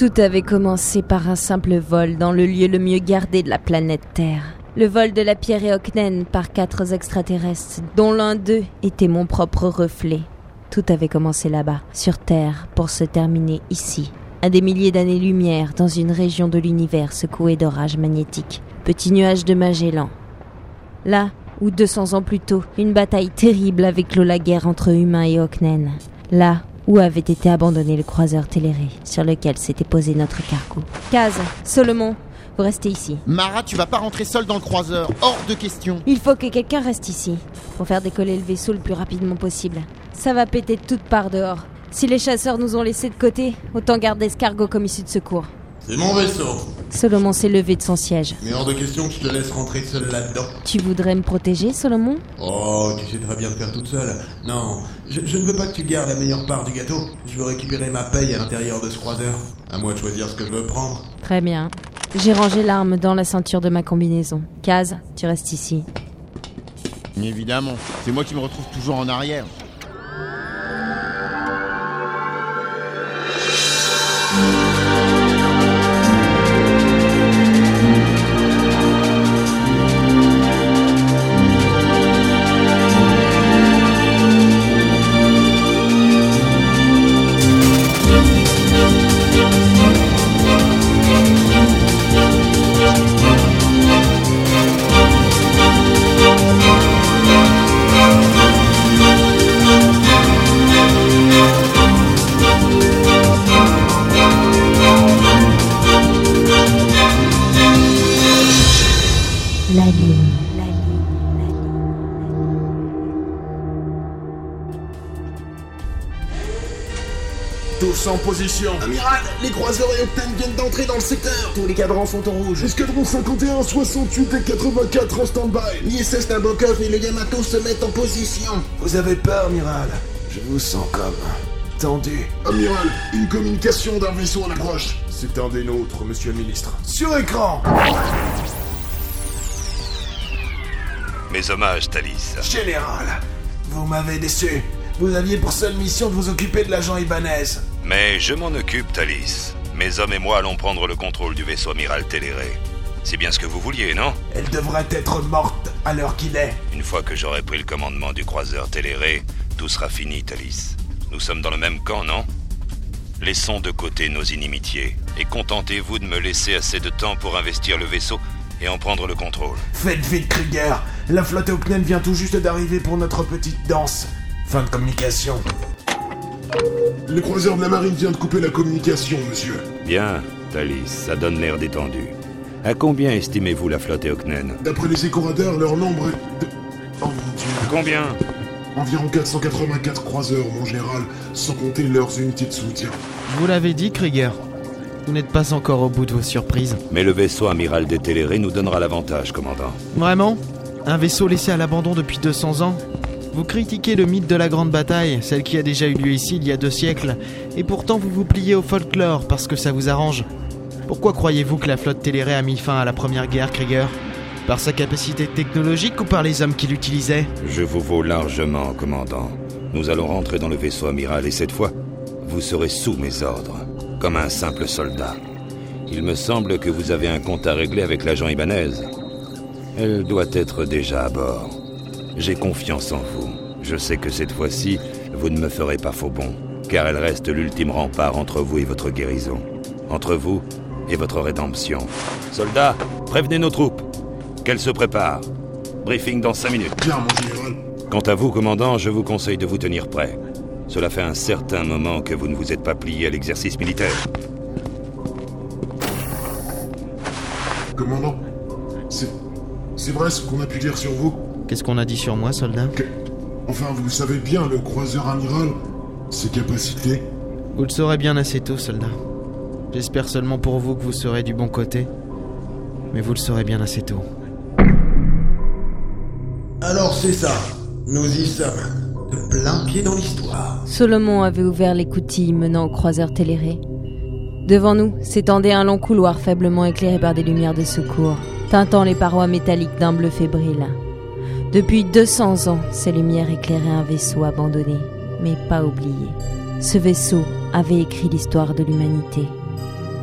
Tout avait commencé par un simple vol dans le lieu le mieux gardé de la planète Terre. Le vol de la pierre Eoknen par quatre extraterrestres, dont l'un d'eux était mon propre reflet. Tout avait commencé là-bas, sur Terre, pour se terminer ici, à des milliers d'années-lumière, dans une région de l'univers secouée d'orages magnétiques. Petit nuage de Magellan. Là où 200 ans plus tôt, une bataille terrible avait clos la guerre entre humains et Oknen. Là où avait été abandonné le croiseur Téléré, sur lequel s'était posé notre cargo. Kaz, Solomon, vous restez ici. Mara, tu vas pas rentrer seule dans le croiseur, hors de question. Il faut que quelqu'un reste ici, pour faire décoller le vaisseau le plus rapidement possible. Ça va péter de toutes parts dehors. Si les chasseurs nous ont laissés de côté, autant garder ce cargo comme issue de secours. C'est mon vaisseau. Solomon s'est levé de son siège. Mais hors de question que je te laisse rentrer seul là-dedans. Tu voudrais me protéger, Solomon? Oh, tu sais très bien le faire toute seule. Non, je, je ne veux pas que tu gardes la meilleure part du gâteau. Je veux récupérer ma paye à l'intérieur de ce croiseur. À moi de choisir ce que je veux prendre. Très bien. J'ai rangé l'arme dans la ceinture de ma combinaison. Kaz, tu restes ici. Évidemment, c'est moi qui me retrouve toujours en arrière. Tous en position. Amiral, les croiseurs et Octane viennent d'entrer dans le secteur. Tous les cadrans sont en rouge. Escadron 51, 68 et 84 en stand-by. L'ISS Nabokov et le Yamato se mettent en position. Vous avez peur, amiral? Je vous sens comme tendu. Amiral, une communication d'un vaisseau en approche. C'est un des nôtres, monsieur le ministre. Sur écran Mes hommages, Thalys. Général, vous m'avez déçu. Vous aviez pour seule mission de vous occuper de l'agent Ibanez. Mais je m'en occupe, Thalys. Mes hommes et moi allons prendre le contrôle du vaisseau amiral Téléré. C'est bien ce que vous vouliez, non? Elle devrait être morte à l'heure qu'il est. Une fois que j'aurai pris le commandement du croiseur Téléré, tout sera fini, Thalys. Nous sommes dans le même camp, non? Laissons de côté nos inimitiés et contentez-vous de me laisser assez de temps pour investir le vaisseau et en prendre le contrôle. Faites vite, Krieger. La flotte Eoknen vient tout juste d'arriver pour notre petite danse. Fin de communication. Le croiseur de la marine vient de couper la communication, monsieur. Bien, Thalys, ça donne l'air détendu. À combien estimez-vous la flotte Eoknen D'après les éco-radars, leur nombre est de... Oh mon dieu. Combien Environ 484 croiseurs, mon général, sans compter leurs unités de soutien. Vous l'avez dit, Krieger. Vous n'êtes pas encore au bout de vos surprises. Mais le vaisseau amiral des Téléré nous donnera l'avantage, commandant. Vraiment? Un vaisseau laissé à l'abandon depuis 200 ans? Vous critiquez le mythe de la grande bataille, celle qui a déjà eu lieu ici il y a deux siècles, et pourtant vous vous pliez au folklore parce que ça vous arrange. Pourquoi croyez-vous que la flotte Téléré a mis fin à la première guerre, Krieger Par sa capacité technologique ou par les hommes qui l'utilisaient? Je vous vaux largement, commandant. Nous allons rentrer dans le vaisseau amiral et cette fois, vous serez sous mes ordres, comme un simple soldat. Il me semble que vous avez un compte à régler avec l'agent Ibanez. Elle doit être déjà à bord. J'ai confiance en vous. Je sais que cette fois-ci, vous ne me ferez pas faux bon, car elle reste l'ultime rempart entre vous et votre guérison. Entre vous et votre rédemption. Soldats, prévenez nos troupes. Qu'elles se préparent. Briefing dans cinq minutes. Bien, mon général. Quant à vous, commandant, je vous conseille de vous tenir prêt. Cela fait un certain moment que vous ne vous êtes pas plié à l'exercice militaire. Commandant, c'est... C'est vrai ce qu'on a pu dire sur vous? Qu'est-ce qu'on a dit sur moi, soldat Que- Enfin, vous savez bien, le croiseur amiral, ses capacités. Vous le saurez bien assez tôt, soldat. J'espère seulement pour vous que vous serez du bon côté. Mais vous le saurez bien assez tôt. Alors c'est ça. Nous y sommes. De plein pied dans l'histoire. Solomon avait ouvert l'écoutille menant au croiseur Téléré. Devant nous s'étendait un long couloir faiblement éclairé par des lumières de secours, teintant les parois métalliques d'un bleu fébrile. Depuis 200 ans, ces lumières éclairaient un vaisseau abandonné, mais pas oublié. Ce vaisseau avait écrit l'histoire de l'humanité.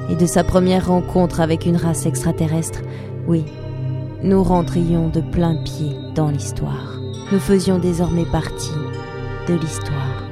et de sa première rencontre avec une race extraterrestre, oui, nous rentrions de plein pied dans l'histoire. Nous faisions désormais partie de l'histoire.